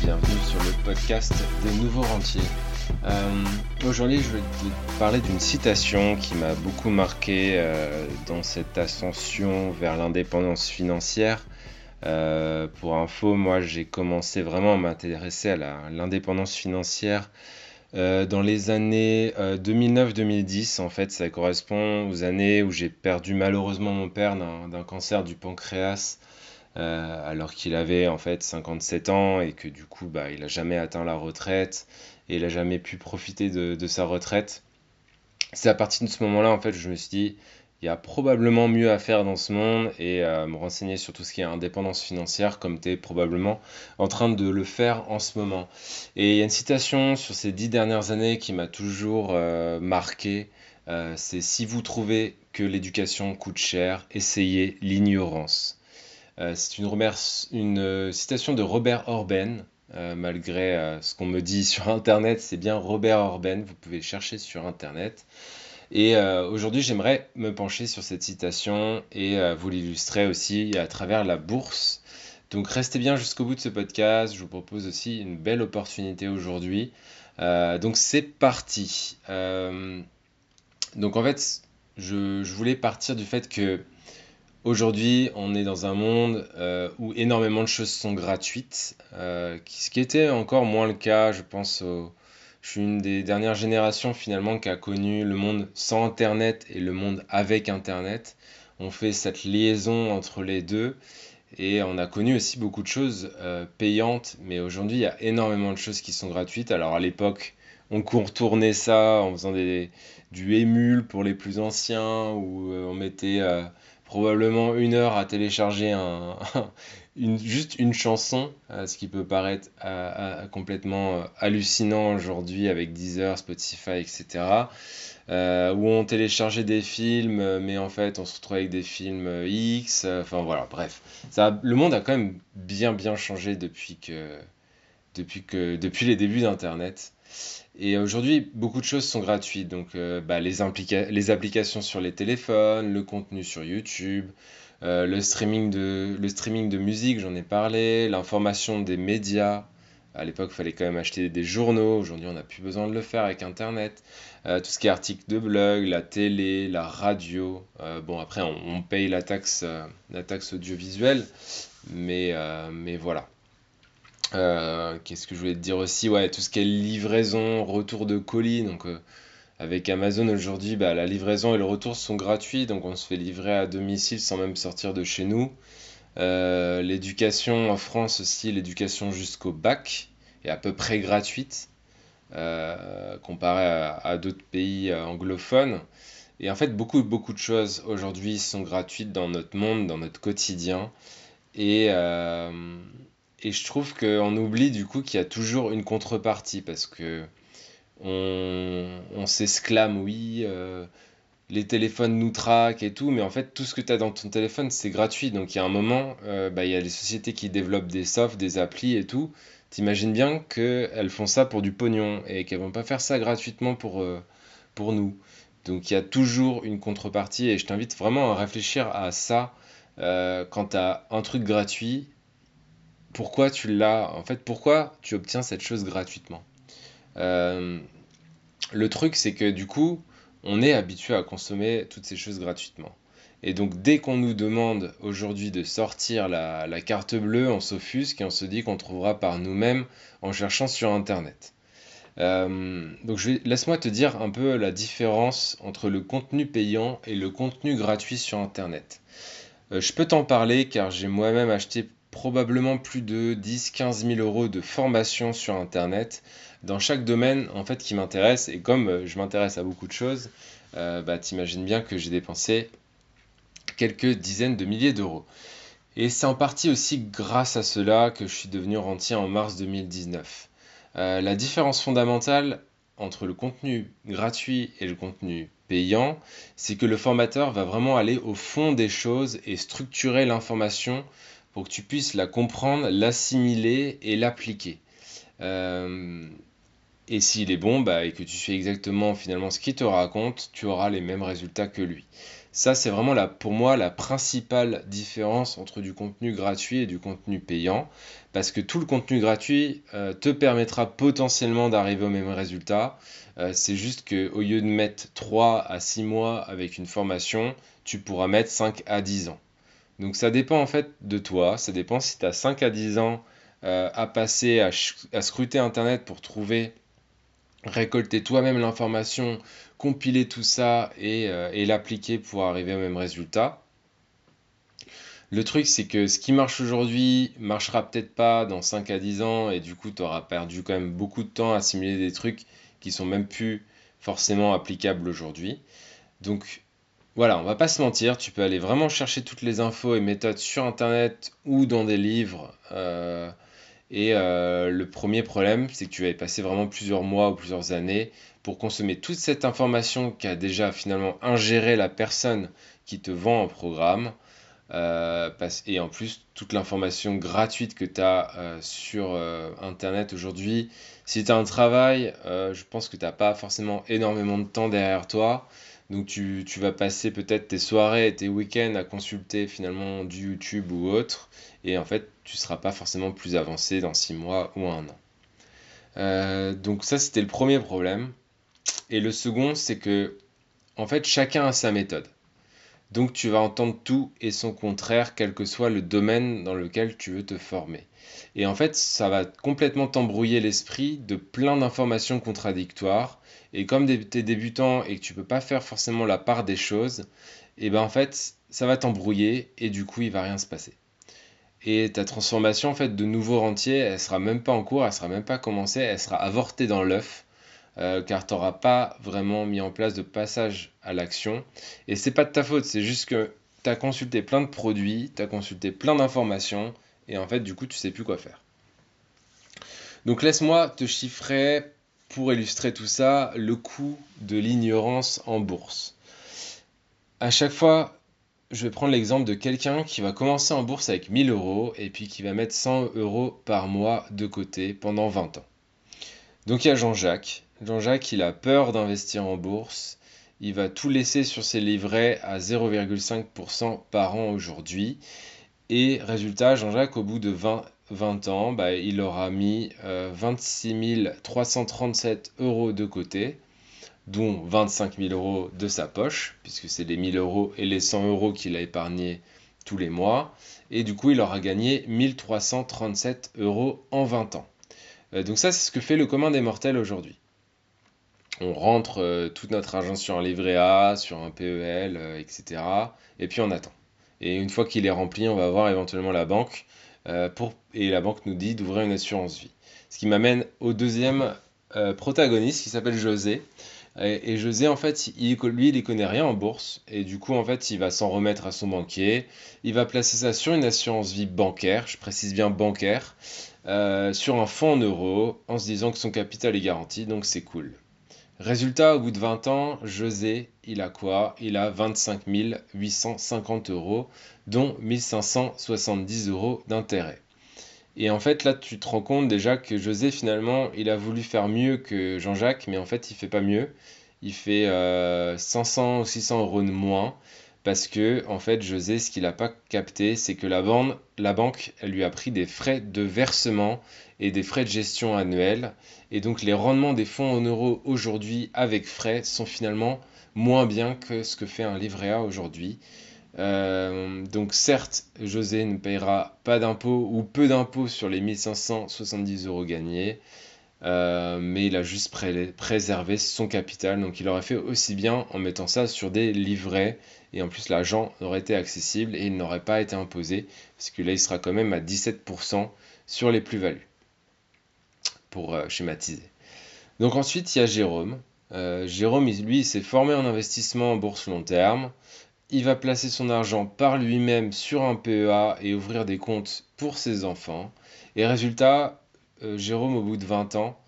bienvenue sur le podcast des nouveaux rentiers. Euh, aujourd'hui, je vais te parler d'une citation qui m'a beaucoup marqué euh, dans cette ascension vers l'indépendance financière. Euh, pour info, moi j'ai commencé vraiment à m'intéresser à l'indépendance financière dans les années 2009-2010. En fait, ça correspond aux années où j'ai perdu malheureusement mon père d'un cancer du pancréas. Alors qu'il avait en fait 57 ans et que du coup bah, il n'a jamais atteint la retraite et il n'a jamais pu profiter de, sa retraite. C'est à partir de ce moment-là, en fait, je me suis dit, il y a probablement mieux à faire dans ce monde et à me renseigner sur tout ce qui est indépendance financière, comme tu es probablement en train de le faire en ce moment. Et il y a une citation sur ces dix dernières années qui m'a toujours euh, marqué. Euh, c'est si vous trouvez que l'éducation coûte cher, essayez l'ignorance. Euh, c'est une, une, citation de Robert Orben, euh, malgré euh, ce qu'on me dit sur Internet, c'est bien Robert Orben, vous pouvez chercher sur Internet. Et euh, aujourd'hui, j'aimerais me pencher sur cette citation et vous l'illustrer aussi à travers la bourse. Donc restez bien jusqu'au bout de ce podcast, je vous propose aussi une belle opportunité aujourd'hui. donc c'est parti. donc en fait, je, je voulais partir du fait que Aujourd'hui, on est dans un monde euh, où énormément de choses sont gratuites, euh, ce qui était encore moins le cas, je pense. Je suis une des dernières générations finalement qui a connu le monde sans Internet et le monde avec Internet. On fait cette liaison entre les deux et on a connu aussi beaucoup de choses euh, payantes, mais aujourd'hui il y a énormément de choses qui sont gratuites. Alors à l'époque, on contournait ça en faisant du émule pour les plus anciens, où on mettait probablement une heure à télécharger juste une chanson, euh, ce qui peut paraître euh, euh, complètement hallucinant aujourd'hui avec Deezer, Spotify, etc. où on téléchargeait des films, mais en fait on se retrouvait avec des films X, enfin voilà, bref. Le monde a quand même bien bien changé depuis que depuis que depuis les débuts d'Internet. Et aujourd'hui, beaucoup de choses sont gratuites. Donc, euh, bah, les, applications sur les téléphones, le contenu sur YouTube, euh, le, streaming de, le streaming de musique, j'en ai parlé, l'information des médias. À l'époque, il fallait quand même acheter des journaux. Aujourd'hui, on n'a plus besoin de le faire avec Internet. Euh, tout ce qui est articles de blog, la télé, la radio. bon, après, on, on, paye la taxe, la taxe audiovisuelle. Mais, mais voilà. Euh, qu'est-ce que je voulais te dire aussi? Ouais, tout ce qui est livraison, retour de colis. Donc, euh, avec Amazon aujourd'hui, bah, la livraison et le retour sont gratuits. Donc, on se fait livrer à domicile sans même sortir de chez nous. Euh, l'éducation en France aussi, l'éducation jusqu'au bac est à peu près gratuite comparé à, d'autres pays anglophones. Et en fait, beaucoup, beaucoup de choses aujourd'hui sont gratuites dans notre monde, dans notre quotidien. Et, et je trouve qu'on oublie du coup qu'il y a toujours une contrepartie parce que on, s'exclame, oui, euh, les téléphones nous traquent et tout, mais en fait, tout ce que tu as dans ton téléphone, c'est gratuit. Donc il y a un moment, euh, bah, il y a les sociétés qui développent des softs, des applis et tout. T'imagines bien qu'elles font ça pour du pognon et qu'elles vont pas faire ça gratuitement pour, euh, pour nous. Donc il y a toujours une contrepartie et je t'invite vraiment à réfléchir à ça quand tu as un truc gratuit pourquoi tu l'as, en fait, pourquoi tu obtiens cette chose gratuitement. Euh, le truc, c'est que du coup, on est habitué à consommer toutes ces choses gratuitement. Et donc, dès qu'on nous demande aujourd'hui de sortir la, carte bleue, on s'offusque et on se dit qu'on trouvera par nous-mêmes en cherchant sur Internet. Euh, donc, laisse-moi te dire un peu la différence entre le contenu payant et le contenu gratuit sur Internet. Euh, je peux t'en parler car j'ai moi-même acheté probablement plus de 10-15 000 euros de formation sur Internet dans chaque domaine en fait qui m'intéresse. Et comme euh, je m'intéresse à beaucoup de choses, euh, bah, t'imagines bien que j'ai dépensé quelques dizaines de milliers d'euros. Et c'est en partie aussi grâce à cela que je suis devenu rentier en mars 2019. Euh, la différence fondamentale entre le contenu gratuit et le contenu payant, c'est que le formateur va vraiment aller au fond des choses et structurer l'information pour que tu puisses la comprendre, l'assimiler et l'appliquer. Euh, Et s'il est bon, bah, et que tu fais exactement finalement ce qu'il te raconte, tu auras les mêmes résultats que lui. Ça, c'est vraiment la, pour moi la principale différence entre du contenu gratuit et du contenu payant. Parce que tout le contenu gratuit euh, te permettra potentiellement d'arriver au même résultat. Euh, c'est juste qu'au lieu de mettre 3 à 6 mois avec une formation, tu pourras mettre 5 à 10 ans. Donc ça dépend en fait de toi. Ça dépend si tu as 5 à 10 ans euh, à passer, à, scruter Internet pour trouver récolter toi-même l'information, compiler tout ça euh, et, l'appliquer pour arriver au même résultat. Le truc, c'est que ce qui marche aujourd'hui marchera peut-être pas dans 5 à 10 ans et du coup, tu auras perdu quand même beaucoup de temps à assimiler des trucs qui sont même plus forcément applicables aujourd'hui. Donc voilà, on va pas se mentir, tu peux aller vraiment chercher toutes les infos et méthodes sur internet ou dans des livres. Euh, et euh, le premier problème, c'est que tu vas passer vraiment plusieurs mois ou plusieurs années pour consommer toute cette information qu'a déjà finalement ingéré la personne qui te vend un programme. Euh, et en plus, toute l'information gratuite que tu as sur Internet aujourd'hui. Si tu as un travail, je pense que tu n'as pas forcément énormément de temps derrière toi. Donc tu, vas passer peut-être tes soirées tes week-ends à consulter finalement du YouTube ou autre. Et en fait, tu ne seras pas forcément plus avancé dans 6 mois ou un an. Euh, donc ça, c'était le premier problème. Et le second, c'est que, en fait, chacun a sa méthode. Donc tu vas entendre tout et son contraire, quel que soit le domaine dans lequel tu veux te former. Et en fait, ça va complètement t'embrouiller l'esprit de plein d'informations contradictoires. Et comme tu es débutant et que tu peux pas faire forcément la part des choses, et eh ben en fait, ça va t'embrouiller et du coup, il va rien se passer. Et ta transformation en fait de nouveau rentier, elle sera même pas en cours, elle sera même pas commencée, elle sera avortée dans l'œuf. Euh, car tu n'auras pas vraiment mis en place de passage à l'action. Et c'est pas de ta faute, c'est juste que tu as consulté plein de produits, tu as consulté plein d'informations, et en fait, du coup, tu sais plus quoi faire. Donc laisse-moi te chiffrer, pour illustrer tout ça, le coût de l'ignorance en bourse. À chaque fois je vais prendre l'exemple de quelqu'un qui va commencer en bourse avec 1000 euros et puis qui va mettre 100 euros par mois de côté pendant 20 ans. Donc il y a Jean-Jacques. Jean-Jacques, il a peur d'investir en bourse. Il va tout laisser sur ses livrets à 0,5% par an aujourd'hui. Et résultat, Jean-Jacques, au bout de 20, ans, bah, il aura mis 26 euh, 337 euros de côté dont 25 000 euros de sa poche, puisque c'est les 1000 euros et les 100 euros qu'il a épargnés tous les mois. Et du coup, il aura gagné 1337 euros en 20 ans. Euh, donc ça, c'est ce que fait le commun des mortels aujourd'hui. On rentre euh, toute notre argent sur un livret A, sur un PEL, etc. Euh, et puis on attend. Et une fois qu'il est rempli, on va voir éventuellement la banque. pour, et la banque nous dit d'ouvrir une assurance vie. Ce qui m'amène au deuxième protagoniste qui s'appelle José. Et, José, en fait, il, lui, il ne connaît rien en bourse. Et du coup, en fait, il va s'en remettre à son banquier. Il va placer ça sur une assurance vie bancaire, je précise bien bancaire, euh, sur un fonds en euros, en se disant que son capital est garanti, donc c'est cool. Résultat, au bout de 20 ans, José, il a quoi? Il a 25 850 euros, dont 1570 euros d'intérêt. Et en fait, là, tu te rends compte déjà que José, finalement, il a voulu faire mieux que Jean-Jacques, mais en fait, il fait pas mieux. Il fait 500 ou 600 euros de moins. Parce que, en fait, José, ce qu'il n'a pas capté, c'est que la, banque, lui a pris des frais de versement et des frais de gestion annuels. Et donc, les rendements des fonds en euros aujourd'hui avec frais sont finalement moins bien que ce que fait un livret A aujourd'hui. Euh, donc certes, José ne payera pas d'impôts ou peu d'impôts sur les 1570 euros gagnés, euh, mais il a juste préservé son capital, donc il aurait fait aussi bien en mettant ça sur des livrets, et en plus l'argent aurait été accessible et il n'aurait pas été imposé, parce que là il sera quand même à 17% sur les plus-values, pour euh, schématiser. Donc ensuite il y a Jérôme. Jérôme, lui, s'est formé en investissement en bourse long terme il va placer son argent par lui-même sur un PEA et ouvrir des comptes pour ses enfants. Et résultat, euh, Jérôme, au bout de 20 ans,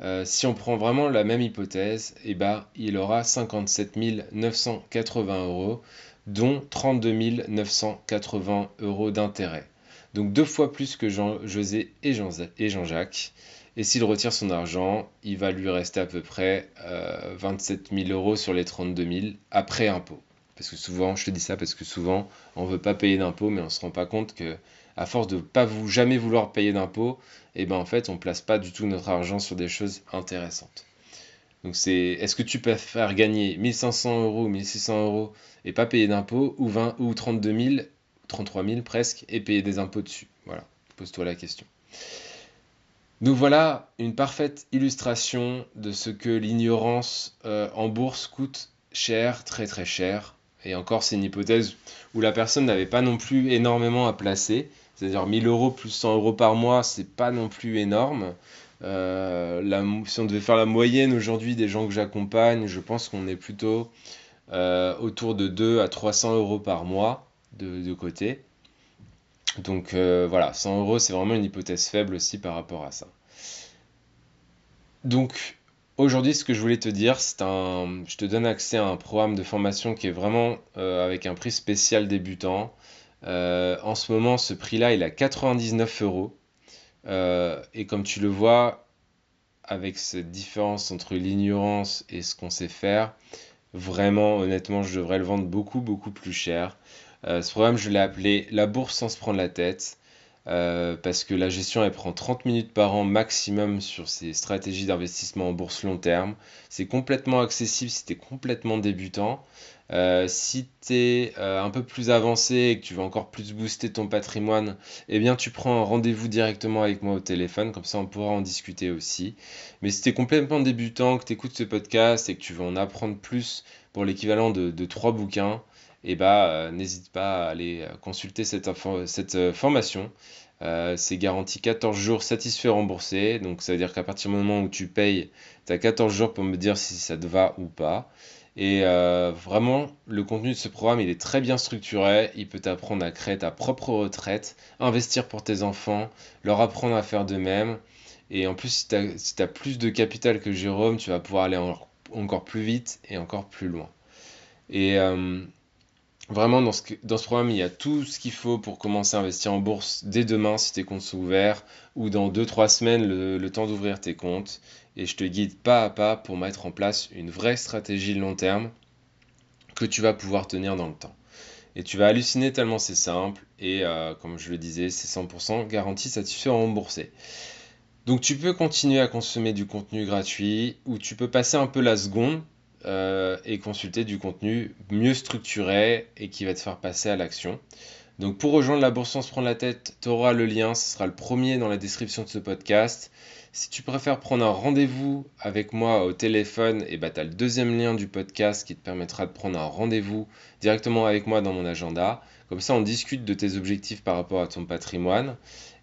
euh, si on prend vraiment la même hypothèse, eh ben, il aura 57 980 euros, dont 32 980 euros d'intérêt. Donc deux fois plus que Jean, José et Jean-Jacques. Et s'il retire son argent, il va lui rester à peu près 27 000 euros sur les 32 000 après impôt. Parce que souvent, je te dis ça parce que souvent, on ne veut pas payer d'impôts, mais on ne se rend pas compte que à force de pas vous, jamais vouloir payer d'impôts, et eh ben en fait, on ne place pas du tout notre argent sur des choses intéressantes. Donc c'est, est-ce que tu peux faire gagner 1500 euros, 1600 euros et pas payer d'impôts, ou 20 ou 32 000, 33 000 presque, et payer des impôts dessus? Voilà, pose-toi la question. Donc voilà une parfaite illustration de ce que l'ignorance euh, en bourse coûte cher, très très cher. Et encore, c'est une hypothèse où la personne n'avait pas non plus énormément à placer. C'est-à-dire 1000 euros plus 100 euros par mois, c'est pas non plus énorme. Euh, si on devait faire la moyenne aujourd'hui des gens que j'accompagne, je pense qu'on est plutôt euh, autour de 2 à 300 euros par mois de, côté. Donc euh, voilà, 100 euros, c'est vraiment une hypothèse faible aussi par rapport à ça. Donc Aujourd'hui, ce que je voulais te dire, c'est un, je te donne accès à un programme de formation qui est vraiment avec un prix spécial débutant. Euh, en ce moment, ce prix-là, il est à 99 euros. Euh, et comme tu le vois, avec cette différence entre l'ignorance et ce qu'on sait faire, vraiment, honnêtement, je devrais le vendre beaucoup, beaucoup plus cher. ce programme, je l'ai appelé La bourse sans se prendre la tête. Euh, parce que la gestion elle prend 30 minutes par an maximum sur ces stratégies d'investissement en bourse long terme. C'est complètement accessible si tu es complètement débutant. Euh, si tu es euh, un peu plus avancé et que tu veux encore plus booster ton patrimoine, eh bien tu prends un rendez-vous directement avec moi au téléphone, comme ça on pourra en discuter aussi. Mais si tu es complètement débutant, que tu écoutes ce podcast et que tu veux en apprendre plus pour l'équivalent de, 3 bouquins, eh bah, n'hésite pas à aller consulter cette, formation. c'est garanti 14 jours satisfait remboursé. Donc ça veut dire qu'à partir du moment où tu payes, tu as 14 jours pour me dire si ça te va ou pas. Et vraiment, le contenu de ce programme, il est très bien structuré. Il peut t'apprendre à créer ta propre retraite, investir pour tes enfants, leur apprendre à faire de même. Et en plus, si tu as, plus de capital que Jérôme, tu vas pouvoir aller encore plus vite et encore plus loin. Et Vraiment, dans ce, dans ce programme, il y a tout ce qu'il faut pour commencer à investir en bourse dès demain si tes comptes sont ouverts, ou dans 2-3 semaines, le, temps d'ouvrir tes comptes. Et je te guide pas à pas pour mettre en place une vraie stratégie long terme que tu vas pouvoir tenir dans le temps. Et tu vas halluciner tellement c'est simple, et euh, comme je le disais, c'est 100% garanti satisfait remboursé. Donc tu peux continuer à consommer du contenu gratuit, ou tu peux passer un peu la seconde euh, et consulter du contenu mieux structuré et qui va te faire passer à l'action. Donc pour rejoindre la bourse sans se prendre la tête, tu auras le lien, ce sera le premier dans la description de ce podcast. Si tu préfères prendre un rendez-vous avec moi au téléphone, et eh bah, ben, tu as le deuxième lien du podcast qui te permettra de prendre un rendez-vous directement avec moi dans mon agenda. Comme ça, on discute de tes objectifs par rapport à ton patrimoine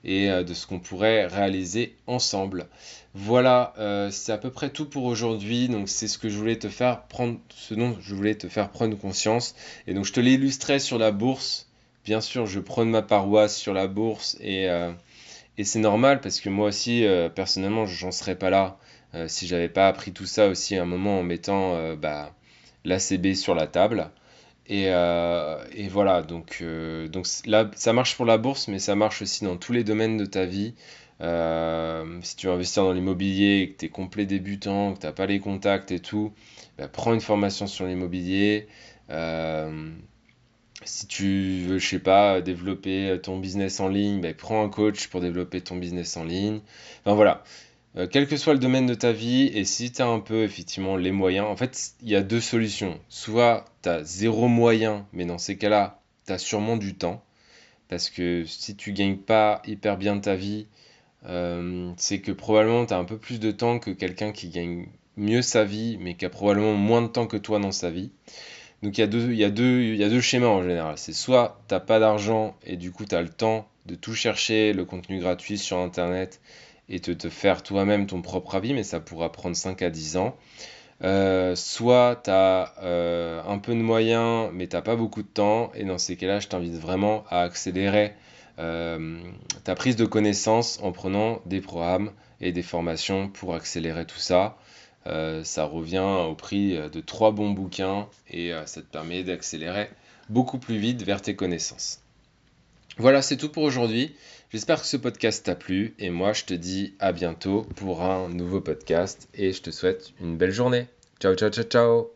et euh, de ce qu'on pourrait réaliser ensemble. Voilà, euh, c'est à peu près tout pour aujourd'hui. Donc c'est ce que je voulais te faire prendre, ce dont je voulais te faire prendre conscience. Et donc je te l'illustrais sur la bourse. Bien sûr, je prône ma paroisse sur la bourse et, euh, c'est normal parce que moi aussi, personnellement, j'en serais pas là si j'avais pas appris tout ça aussi à un moment en mettant bah, l'ACB sur la table. Euh, et, voilà, donc, euh, donc là, ça marche pour la bourse, mais ça marche aussi dans tous les domaines de ta vie. Euh, si tu veux investir dans l'immobilier, que tu es complet débutant, que tu n'as pas les contacts et tout, bah, prends une formation sur l'immobilier. si tu veux, je sais pas, développer ton business en ligne, bah, prends un coach pour développer ton business en ligne. Enfin voilà, euh, quel que soit le domaine de ta vie, et si tu as un peu effectivement les moyens, en fait, il y a deux solutions. Soit tu as zéro moyen, mais dans ces cas-là, tu as sûrement du temps. Parce que si tu gagnes pas hyper bien ta vie, euh, c'est que probablement tu as un peu plus de temps que quelqu'un qui gagne mieux sa vie, mais qui a probablement moins de temps que toi dans sa vie. Donc il y, a deux, schémas en général. C'est soit tu n'as pas d'argent et du coup tu as le temps de tout chercher, le contenu gratuit sur Internet, et te, te faire toi-même ton propre avis, mais ça pourra prendre 5 à 10 ans. Euh, soit tu as euh, un peu de moyens, mais tu pas beaucoup de temps, et dans ces cas-là, je t'invite vraiment à accélérer euh, ta prise de connaissances en prenant des programmes et des formations pour accélérer tout ça. ça revient au prix de trois bons bouquins et ça te permet d'accélérer beaucoup plus vite vers tes connaissances. Voilà, c'est tout pour aujourd'hui. J'espère que ce podcast t'a plu et moi je te dis à bientôt pour un nouveau podcast et je te souhaite une belle journée. Ciao ciao ciao ciao